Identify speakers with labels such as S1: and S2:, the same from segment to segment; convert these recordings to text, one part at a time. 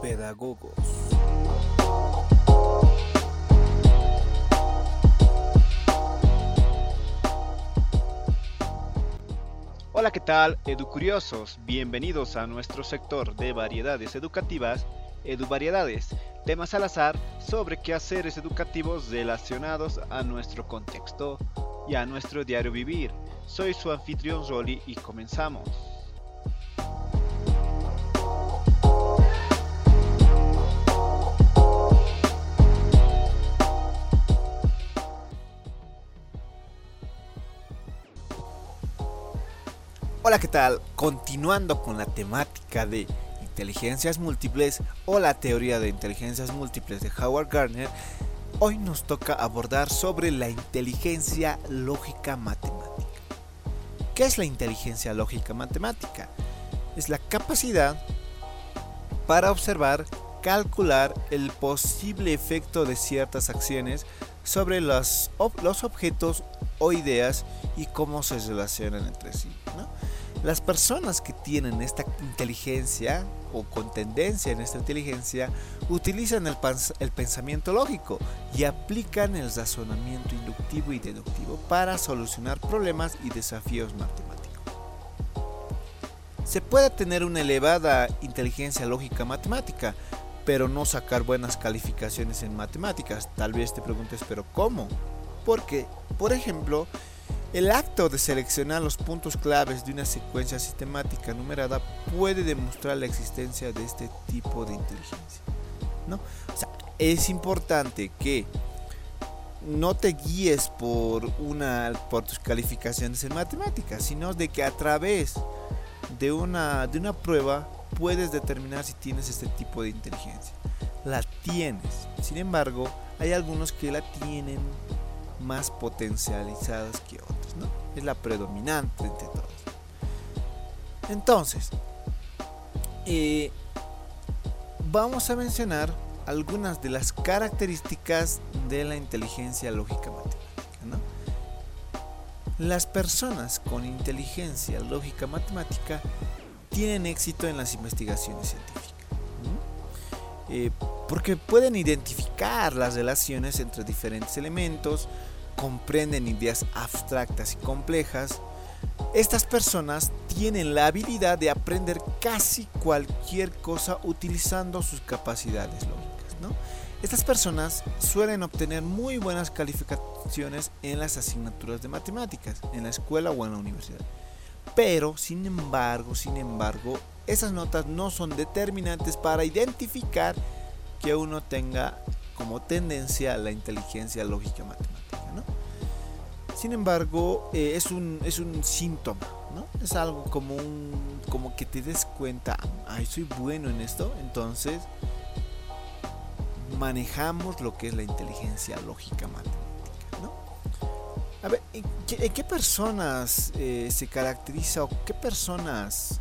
S1: pedagogos. Hola, ¿qué tal, educuriosos? Bienvenidos a nuestro sector de variedades educativas, EduVariedades, temas al azar sobre quehaceres educativos relacionados a nuestro contexto y a nuestro diario vivir. Soy su anfitrión Rolly y comenzamos. Hola, ¿qué tal? Continuando con la temática de inteligencias múltiples o la teoría de inteligencias múltiples de Howard Gardner, hoy nos toca abordar sobre la inteligencia lógica matemática. ¿Qué es la inteligencia lógica matemática? Es la capacidad para observar, calcular el posible efecto de ciertas acciones sobre los, los objetos o ideas y cómo se relacionan entre sí. Las personas que tienen esta inteligencia o con tendencia en esta inteligencia utilizan el, el, pensamiento lógico y aplican el razonamiento inductivo y deductivo para solucionar problemas y desafíos matemáticos. Se puede tener una elevada inteligencia lógica matemática, pero no sacar buenas calificaciones en matemáticas. Tal vez te preguntes, pero ¿cómo? Porque, por ejemplo, el acto de seleccionar los puntos claves de una secuencia sistemática numerada puede demostrar la existencia de este tipo de inteligencia. ¿no? es importante que no te guíes por, una, por tus calificaciones en matemáticas, sino de que a través de una, de una prueba puedes determinar si tienes este tipo de inteligencia. La tienes. Sin embargo, hay algunos que la tienen más potencializadas que otros es la predominante entre todos. Entonces, eh, vamos a mencionar algunas de las características de la inteligencia lógica matemática. Las personas con inteligencia lógica matemática tienen éxito en las investigaciones científicas. Eh, porque pueden identificar las relaciones entre diferentes elementos, comprenden ideas abstractas y complejas, estas personas tienen la habilidad de aprender casi cualquier cosa utilizando sus capacidades lógicas. Estas personas suelen obtener muy buenas calificaciones en las asignaturas de matemáticas, en la escuela o en la universidad. Pero, sin embargo, sin embargo, esas notas no son determinantes para identificar que uno tenga como tendencia la inteligencia lógica matemática. Sin embargo, eh, es, un, es un síntoma, ¿no? Es algo como, un, como que te des cuenta, ay, soy bueno en esto, entonces manejamos lo que es la inteligencia lógica matemática, ¿no? A ver, ¿en qué, personas eh, se caracteriza o qué personas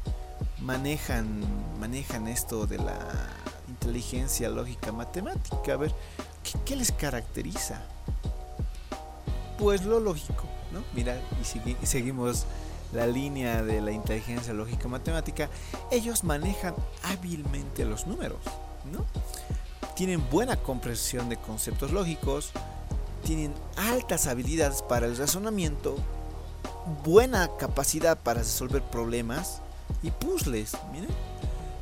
S1: manejan, manejan esto de la inteligencia lógica matemática? A ver, qué les caracteriza? Pues lo lógico, ¿no? Mira, y, seguimos la línea de la inteligencia lógica matemática, ellos manejan hábilmente los números, ¿no? Tienen buena comprensión de conceptos lógicos, tienen altas habilidades para el razonamiento, buena capacidad para resolver problemas y puzzles, miren.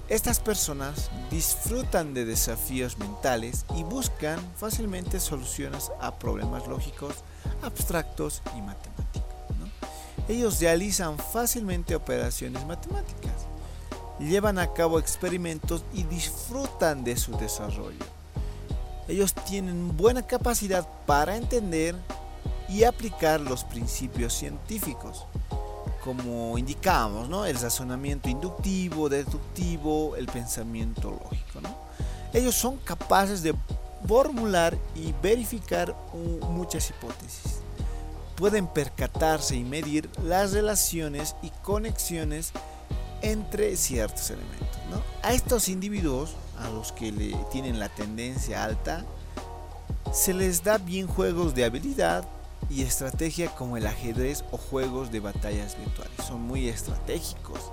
S1: Estas personas disfrutan de desafíos mentales y buscan fácilmente soluciones a problemas lógicos abstractos y matemáticos. Ellos realizan fácilmente operaciones matemáticas, llevan a cabo experimentos y disfrutan de su desarrollo. Ellos tienen buena capacidad para entender y aplicar los principios científicos, como indicamos, ¿no? el razonamiento inductivo, deductivo, el pensamiento lógico. Ellos son capaces de formular y verificar muchas hipótesis. Pueden percatarse y medir las relaciones y conexiones entre ciertos elementos. A estos individuos, a los que le tienen la tendencia alta, se les da bien juegos de habilidad y estrategia como el ajedrez o juegos de batallas virtuales. Son muy estratégicos.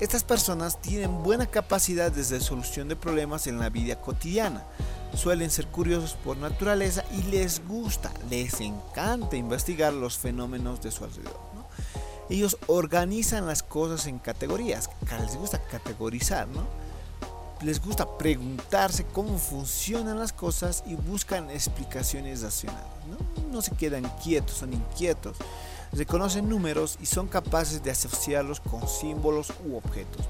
S1: Estas personas tienen buena capacidad de solución de problemas en la vida cotidiana. Suelen ser curiosos por naturaleza y les gusta, les encanta investigar los fenómenos de su alrededor. Ellos organizan las cosas en categorías, les gusta categorizar, ¿no? Les gusta preguntarse cómo funcionan las cosas y buscan explicaciones racionales. ¿no? no se quedan quietos, son inquietos reconocen números y son capaces de asociarlos con símbolos u objetos.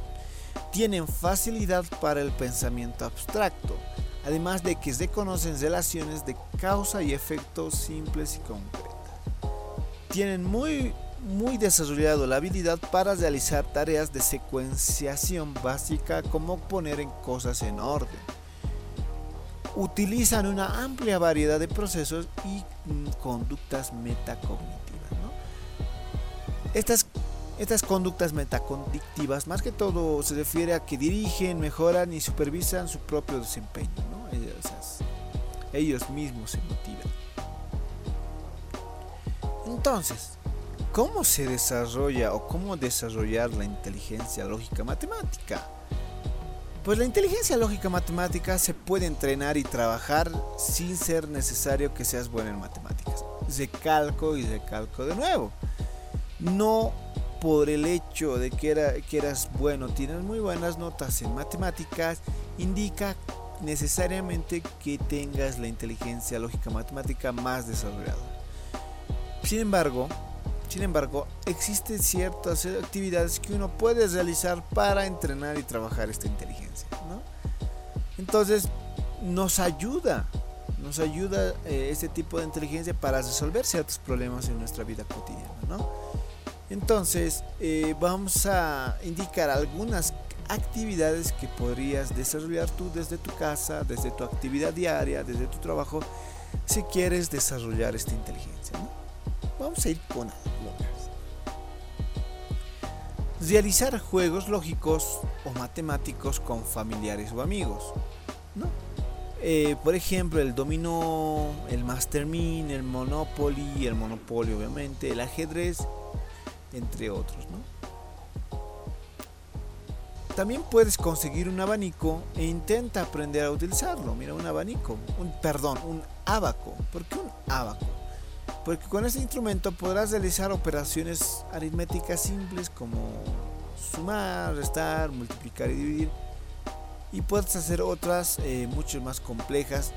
S1: Tienen facilidad para el pensamiento abstracto, además de que reconocen relaciones de causa y efecto simples y concretas. Tienen muy, muy desarrollado la habilidad para realizar tareas de secuenciación básica como poner en cosas en orden. Utilizan una amplia variedad de procesos y mm, conductas metacognitivas. Estas, estas conductas metacondictivas más que todo se refiere a que dirigen, mejoran y supervisan su propio desempeño. ellos mismos se motivan. Entonces, ¿cómo se desarrolla o cómo desarrollar la inteligencia lógica matemática? Pues la inteligencia lógica matemática se puede entrenar y trabajar sin ser necesario que seas bueno en matemáticas. Recalco y recalco de nuevo no por el hecho de que, era, que eras bueno, tienes muy buenas notas en matemáticas, indica necesariamente que tengas la inteligencia lógica matemática más desarrollada. Sin embargo, sin embargo, existen ciertas actividades que uno puede realizar para entrenar y trabajar esta inteligencia. Entonces, nos ayuda, nos ayuda eh, este tipo de inteligencia para resolver ciertos problemas en nuestra vida cotidiana. ¿no? Entonces, eh, vamos a indicar algunas actividades que podrías desarrollar tú desde tu casa, desde tu actividad diaria, desde tu trabajo, si quieres desarrollar esta inteligencia. Vamos a ir con algunas. Realizar juegos lógicos o matemáticos con familiares o amigos. Eh, por ejemplo, el dominó, el mastermind, el monopoly, el monopolio obviamente, el ajedrez entre otros. También puedes conseguir un abanico e intenta aprender a utilizarlo. Mira, un abanico, un perdón, un abaco. ¿Por qué un abaco? Porque con este instrumento podrás realizar operaciones aritméticas simples como sumar, restar, multiplicar y dividir. Y puedes hacer otras eh, mucho más complejas,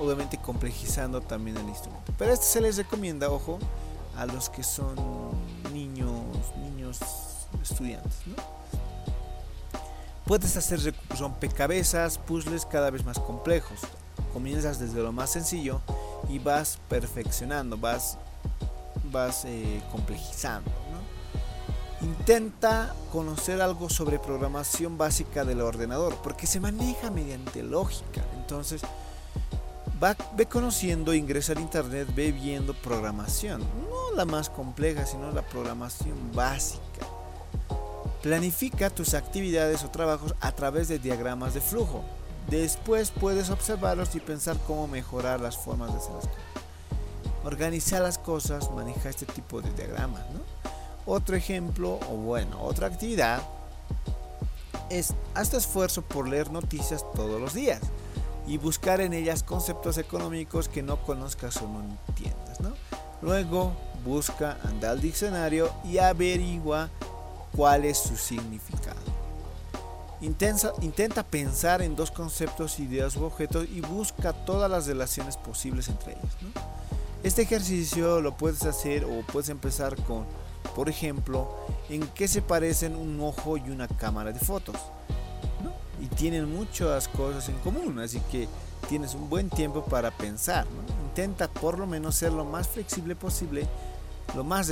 S1: obviamente complejizando también el instrumento. Pero este se les recomienda, ojo, a los que son niños, niños estudiantes. Puedes hacer rompecabezas, puzzles cada vez más complejos. Comienzas desde lo más sencillo y vas perfeccionando, vas, vas eh, complejizando. Intenta conocer algo sobre programación básica del ordenador, porque se maneja mediante lógica. Entonces, va, ve conociendo, ingresa al internet, ve viendo programación. No la más compleja, sino la programación básica. Planifica tus actividades o trabajos a través de diagramas de flujo. Después puedes observarlos y pensar cómo mejorar las formas de hacer las cosas. Organiza las cosas, maneja este tipo de diagramas. Otro ejemplo, o bueno, otra actividad es haz esfuerzo por leer noticias todos los días y buscar en ellas conceptos económicos que no conozcas o no entiendas. Luego busca, anda al diccionario y averigua cuál es su significado. Intenta, pensar en dos conceptos, ideas u objetos y busca todas las relaciones posibles entre ellos. Este ejercicio lo puedes hacer o puedes empezar con, por ejemplo, en qué se parecen un ojo y una cámara de fotos y tienen muchas cosas en común, así que tienes un buen tiempo para pensar. Intenta por lo menos ser lo más flexible posible, lo más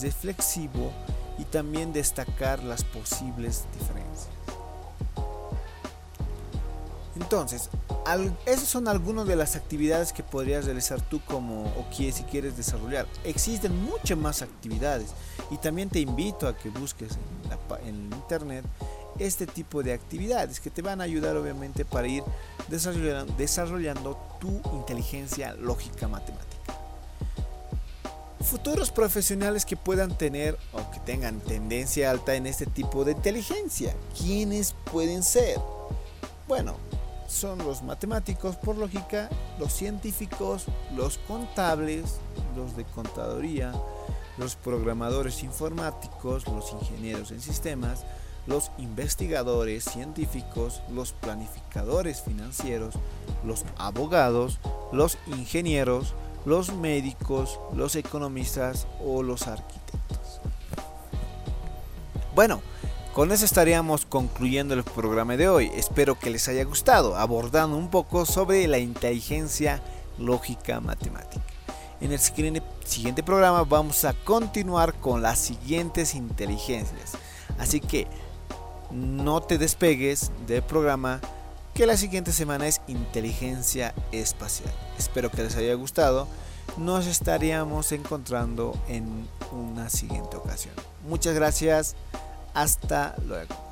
S1: reflexivo y también destacar las posibles diferencias. Entonces, esas son algunas de las actividades que podrías realizar tú como o que si quieres desarrollar. Existen muchas más actividades y también te invito a que busques en, en internet este tipo de actividades que te van a ayudar obviamente para ir desarrollando, tu inteligencia lógica matemática. futuros profesionales que puedan tener o que tengan tendencia alta en este tipo de inteligencia. ¿Quiénes pueden ser? Bueno, son los matemáticos por lógica, los científicos, los contables, los de contaduría, los programadores informáticos, los ingenieros en sistemas, los investigadores científicos, los planificadores financieros, los abogados, los ingenieros, los médicos, los economistas o los arquitectos. Bueno, con eso estaríamos concluyendo el programa de hoy. Espero que les haya gustado, abordando un poco sobre la inteligencia lógica matemática. En el siguiente programa vamos a continuar con las siguientes inteligencias. Así que no te despegues del programa que la siguiente semana es inteligencia espacial. Espero que les haya gustado. Nos estaríamos encontrando en una siguiente ocasión. Muchas gracias. Hasta luego.